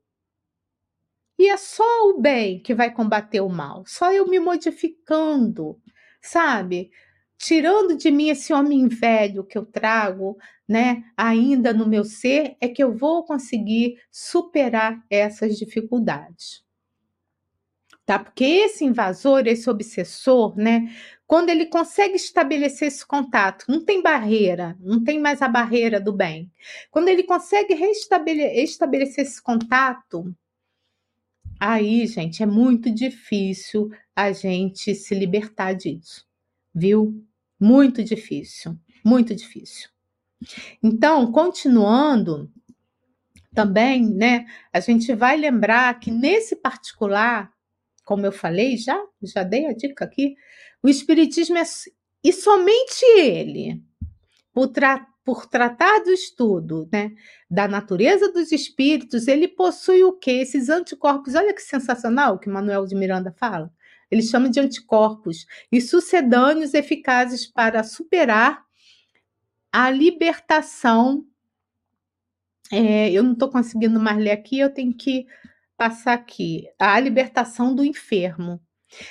E é só o bem que vai combater o mal, só eu me modificando, sabe? tirando de mim esse homem velho que eu trago, né, ainda no meu ser, é que eu vou conseguir superar essas dificuldades. Tá? Porque esse invasor, esse obsessor, né, quando ele consegue estabelecer esse contato, não tem barreira, não tem mais a barreira do bem. Quando ele consegue restabelecer esse contato, aí, gente, é muito difícil a gente se libertar disso, viu? Muito difícil, muito difícil. Então, continuando, também, né, a gente vai lembrar que nesse particular, como eu falei, já, já dei a dica aqui, o espiritismo é e somente ele, por, tra por tratar do estudo, né, da natureza dos espíritos, ele possui o que? Esses anticorpos. Olha que sensacional que Manuel de Miranda fala eles chamam de anticorpos, e sucedâneos eficazes para superar a libertação. É, eu não estou conseguindo mais ler aqui, eu tenho que passar aqui. A libertação do enfermo.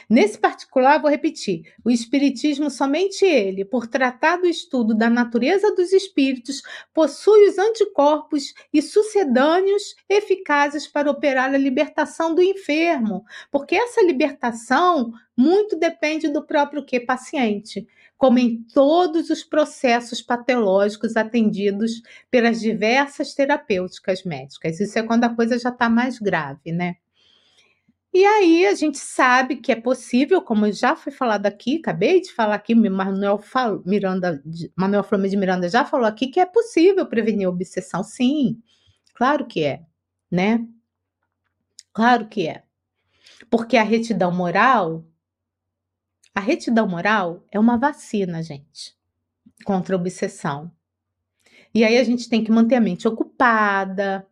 Nesse particular, vou repetir: o Espiritismo, somente ele, por tratar do estudo da natureza dos espíritos, possui os anticorpos e sucedâneos eficazes para operar a libertação do enfermo, porque essa libertação muito depende do próprio que paciente, como em todos os processos patológicos atendidos pelas diversas terapêuticas médicas. Isso é quando a coisa já está mais grave, né? E aí a gente sabe que é possível, como já foi falado aqui, acabei de falar aqui, Manuel Miranda, Manuel Flamengo de Miranda já falou aqui que é possível prevenir a obsessão, sim. Claro que é, né? Claro que é. Porque a retidão moral, a retidão moral é uma vacina, gente, contra a obsessão. E aí a gente tem que manter a mente ocupada,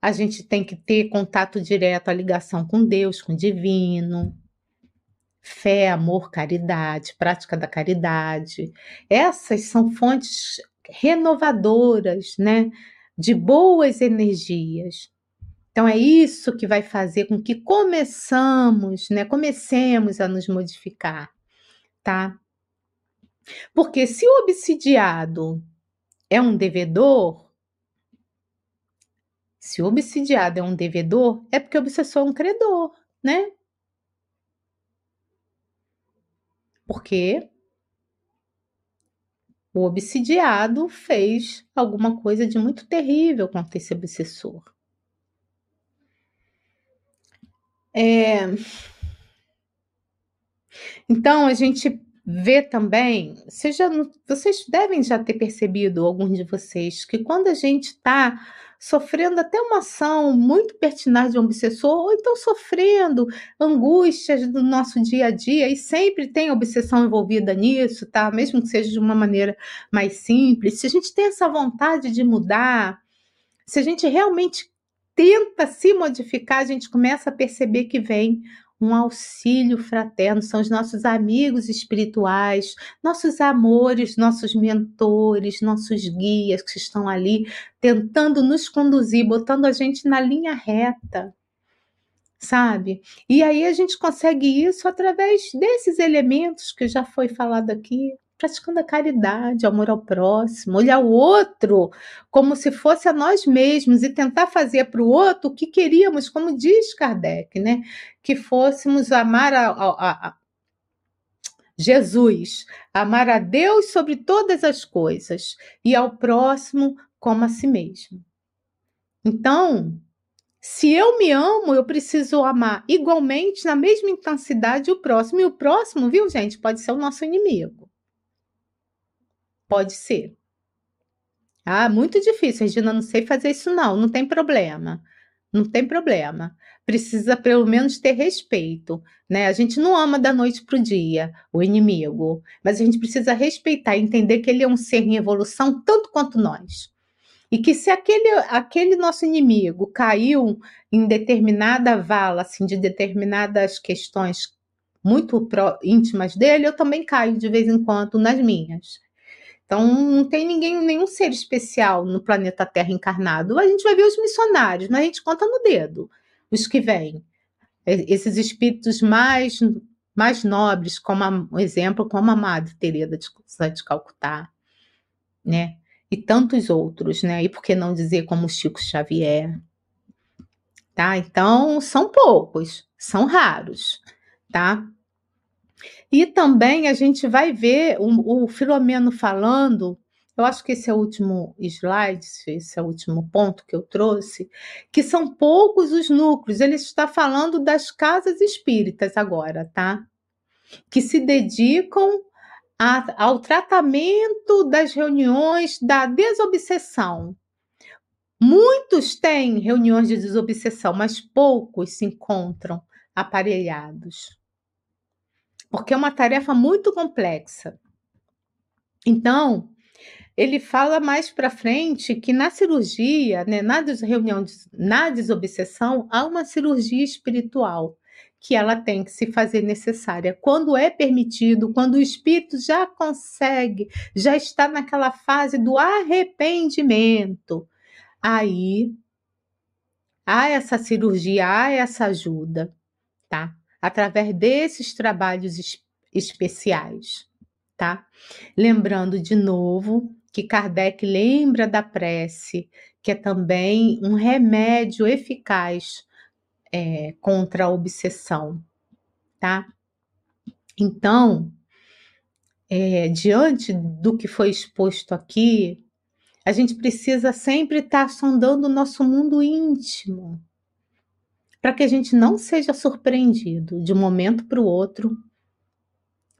a gente tem que ter contato direto, a ligação com Deus, com o divino. Fé, amor, caridade, prática da caridade. Essas são fontes renovadoras, né? De boas energias. Então é isso que vai fazer com que começamos, né? Comecemos a nos modificar, tá? Porque se o obsidiado é um devedor, se o obsidiado é um devedor, é porque o obsessor é um credor, né? Porque o obsidiado fez alguma coisa de muito terrível contra esse obsessor. É... Então, a gente vê também, seja, vocês devem já ter percebido, alguns de vocês, que quando a gente está sofrendo até uma ação muito pertinaz de um obsessor, ou então sofrendo angústias do nosso dia a dia, e sempre tem obsessão envolvida nisso, tá? Mesmo que seja de uma maneira mais simples. Se a gente tem essa vontade de mudar, se a gente realmente tenta se modificar, a gente começa a perceber que vem um auxílio fraterno, são os nossos amigos espirituais, nossos amores, nossos mentores, nossos guias que estão ali tentando nos conduzir, botando a gente na linha reta. Sabe? E aí a gente consegue isso através desses elementos que já foi falado aqui, praticando a caridade, amor ao próximo, olhar o outro como se fosse a nós mesmos e tentar fazer para o outro o que queríamos, como diz Kardec, né? Que fôssemos amar a, a, a Jesus, amar a Deus sobre todas as coisas e ao próximo como a si mesmo. Então, se eu me amo, eu preciso amar igualmente, na mesma intensidade, o próximo. E o próximo, viu, gente, pode ser o nosso inimigo. Pode ser. Ah, muito difícil, Regina, não sei fazer isso não, não tem problema. Não tem problema. Precisa pelo menos ter respeito, né? A gente não ama da noite para o dia o inimigo, mas a gente precisa respeitar, entender que ele é um ser em evolução tanto quanto nós. E que se aquele, aquele nosso inimigo caiu em determinada vala, assim, de determinadas questões muito íntimas dele, eu também caio de vez em quando nas minhas. Então, não tem ninguém, nenhum ser especial no planeta Terra encarnado. A gente vai ver os missionários, mas a gente conta no dedo os que vêm. Esses espíritos mais, mais nobres, como um exemplo, como a Madre Teresa de, de Calcutá, né? E tantos outros, né? E por que não dizer como Chico Xavier? Tá? Então, são poucos, são raros, tá? E também a gente vai ver o, o Filomeno falando, eu acho que esse é o último slide, esse é o último ponto que eu trouxe, que são poucos os núcleos. Ele está falando das casas espíritas agora, tá? Que se dedicam a, ao tratamento das reuniões da desobsessão. Muitos têm reuniões de desobsessão, mas poucos se encontram aparelhados porque é uma tarefa muito complexa. Então, ele fala mais para frente que na cirurgia, né, na reunião, na desobsessão, há uma cirurgia espiritual que ela tem que se fazer necessária quando é permitido, quando o espírito já consegue, já está naquela fase do arrependimento. Aí há essa cirurgia, há essa ajuda, tá? Através desses trabalhos es especiais, tá? Lembrando de novo que Kardec lembra da prece, que é também um remédio eficaz é, contra a obsessão, tá? Então, é, diante do que foi exposto aqui, a gente precisa sempre estar sondando o nosso mundo íntimo, para que a gente não seja surpreendido de um momento para o outro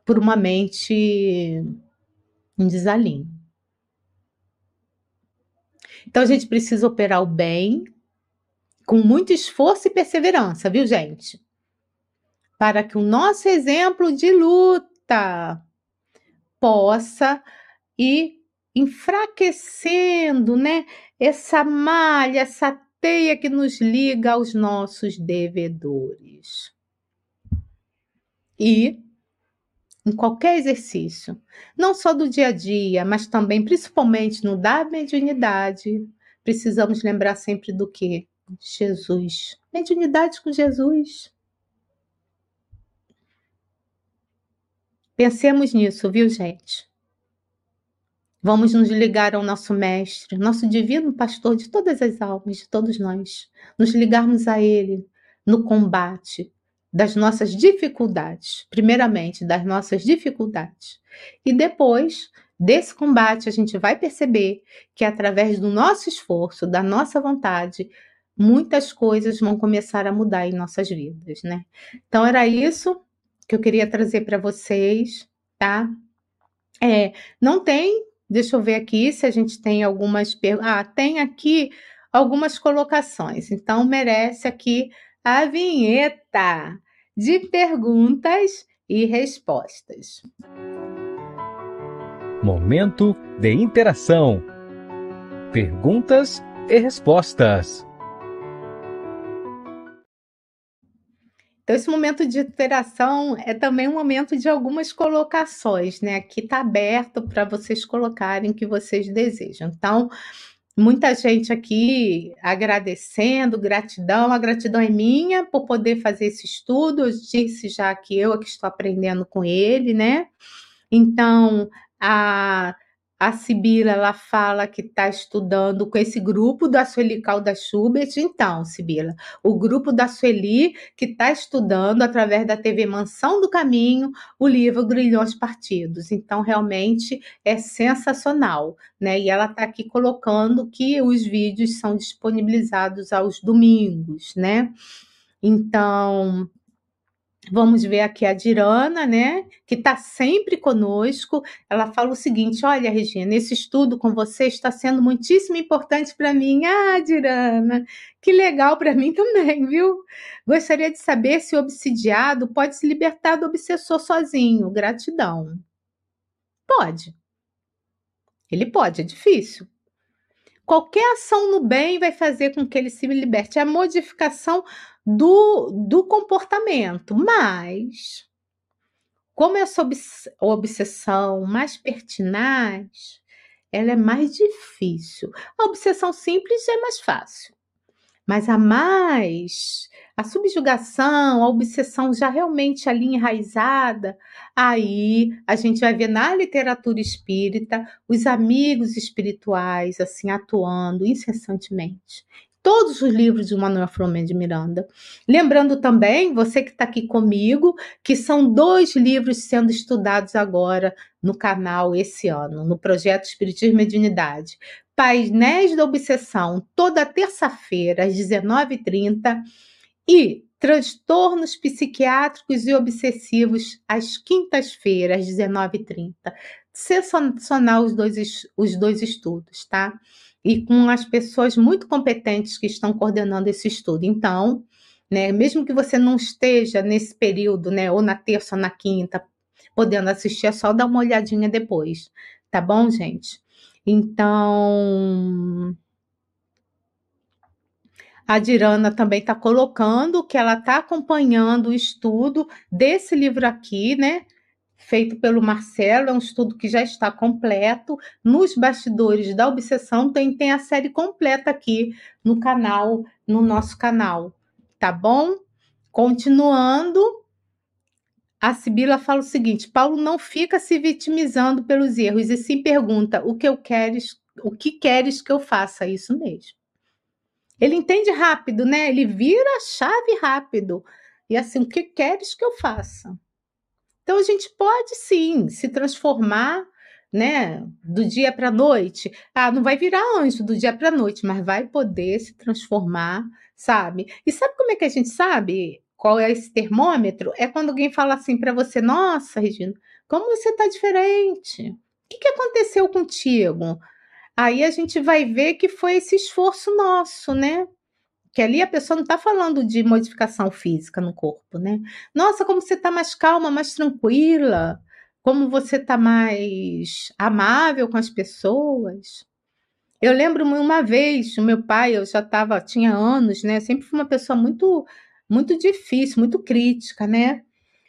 por uma mente em desalinho. Então a gente precisa operar o bem com muito esforço e perseverança, viu, gente? Para que o nosso exemplo de luta possa ir enfraquecendo, né? Essa malha, essa teia que nos liga aos nossos devedores. E em qualquer exercício, não só do dia a dia, mas também, principalmente no da mediunidade, precisamos lembrar sempre do que? Jesus. Mediunidade com Jesus. Pensemos nisso, viu, gente? Vamos nos ligar ao nosso Mestre, nosso divino pastor de todas as almas, de todos nós. Nos ligarmos a Ele no combate das nossas dificuldades, primeiramente das nossas dificuldades. E depois desse combate, a gente vai perceber que através do nosso esforço, da nossa vontade, muitas coisas vão começar a mudar em nossas vidas, né? Então era isso que eu queria trazer para vocês, tá? É, não tem Deixa eu ver aqui se a gente tem algumas perguntas. Ah, tem aqui algumas colocações. Então, merece aqui a vinheta de perguntas e respostas. Momento de interação. Perguntas e respostas. Então, esse momento de interação é também um momento de algumas colocações, né? Aqui está aberto para vocês colocarem o que vocês desejam. Então, muita gente aqui agradecendo, gratidão. A gratidão é minha por poder fazer esse estudo. Eu disse já que eu é que estou aprendendo com ele, né? Então, a a Sibila ela fala que está estudando com esse grupo da Sueli Calda Schubert. Então, Sibila, o grupo da Sueli que está estudando através da TV Mansão do Caminho o livro Grilhões Partidos. Então, realmente é sensacional, né? E ela está aqui colocando que os vídeos são disponibilizados aos domingos, né? Então, Vamos ver aqui a Dirana, né, que está sempre conosco. Ela fala o seguinte: Olha, Regina, esse estudo com você está sendo muitíssimo importante para mim. Ah, Dirana, que legal para mim também, viu? Gostaria de saber se o obsidiado pode se libertar do obsessor sozinho. Gratidão. Pode. Ele pode, é difícil. Qualquer ação no bem vai fazer com que ele se liberte. É a modificação do, do comportamento, mas como essa obsessão mais pertinaz, ela é mais difícil. A obsessão simples é mais fácil, mas a mais a subjugação, a obsessão já realmente ali enraizada, aí a gente vai ver na literatura espírita os amigos espirituais assim atuando incessantemente todos os livros de Manuel Flamengo de Miranda. Lembrando também, você que está aqui comigo, que são dois livros sendo estudados agora no canal esse ano, no projeto Espiritismo e Mediunidade. Painéis da Obsessão, toda terça-feira, às 19h30, e Transtornos Psiquiátricos e Obsessivos, às quintas-feiras, às 19h30. Sensacional os dois, os dois estudos, tá? E com as pessoas muito competentes que estão coordenando esse estudo. Então, né, mesmo que você não esteja nesse período, né, ou na terça ou na quinta, podendo assistir, é só dar uma olhadinha depois, tá bom, gente? Então, a Dirana também está colocando que ela está acompanhando o estudo desse livro aqui, né? Feito pelo Marcelo, é um estudo que já está completo. Nos bastidores da obsessão tem, tem a série completa aqui no canal, no nosso canal, tá bom? Continuando, a Sibila fala o seguinte: Paulo não fica se vitimizando pelos erros e sim pergunta o que eu queres, o que queres que eu faça isso mesmo. Ele entende rápido, né? Ele vira a chave rápido. E assim, o que queres que eu faça? Então a gente pode sim se transformar, né, do dia para a noite. Ah, não vai virar anjo do dia para a noite, mas vai poder se transformar, sabe? E sabe como é que a gente sabe qual é esse termômetro? É quando alguém fala assim para você: "Nossa, Regina, como você está diferente? O que, que aconteceu contigo?" Aí a gente vai ver que foi esse esforço nosso, né? Que ali a pessoa não está falando de modificação física no corpo, né? Nossa, como você está mais calma, mais tranquila, como você está mais amável com as pessoas. Eu lembro uma vez, o meu pai, eu já estava, tinha anos, né? Sempre fui uma pessoa muito, muito difícil, muito crítica, né?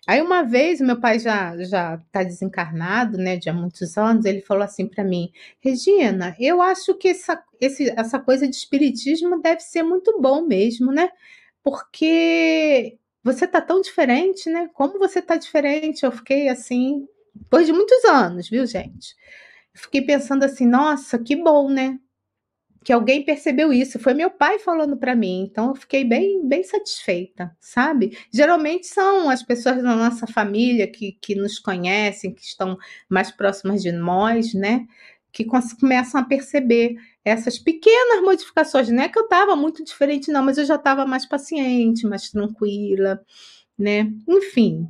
Aí uma vez, meu pai já já está desencarnado, né, de há muitos anos, ele falou assim para mim, Regina, eu acho que essa, esse, essa coisa de espiritismo deve ser muito bom mesmo, né? Porque você tá tão diferente, né? Como você tá diferente? Eu fiquei assim, depois de muitos anos, viu, gente? fiquei pensando assim, nossa, que bom, né? Que alguém percebeu isso. Foi meu pai falando para mim, então eu fiquei bem, bem satisfeita, sabe? Geralmente são as pessoas da nossa família que, que nos conhecem, que estão mais próximas de nós, né? Que começam a perceber essas pequenas modificações. Não é que eu estava muito diferente, não, mas eu já estava mais paciente, mais tranquila, né? Enfim.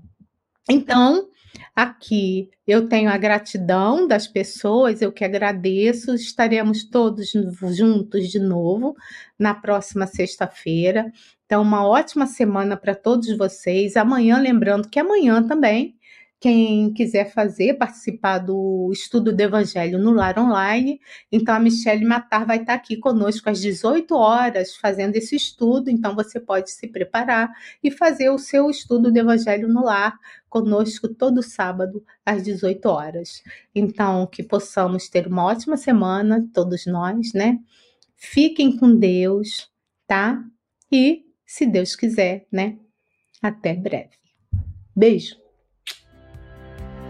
Então, Aqui eu tenho a gratidão das pessoas, eu que agradeço. Estaremos todos juntos de novo na próxima sexta-feira. Então, uma ótima semana para todos vocês. Amanhã, lembrando que amanhã também quem quiser fazer, participar do estudo do Evangelho no Lar Online, então a Michelle Matar vai estar aqui conosco às 18 horas fazendo esse estudo, então você pode se preparar e fazer o seu estudo do Evangelho no Lar conosco todo sábado às 18 horas. Então, que possamos ter uma ótima semana, todos nós, né? Fiquem com Deus, tá? E, se Deus quiser, né? Até breve. Beijo!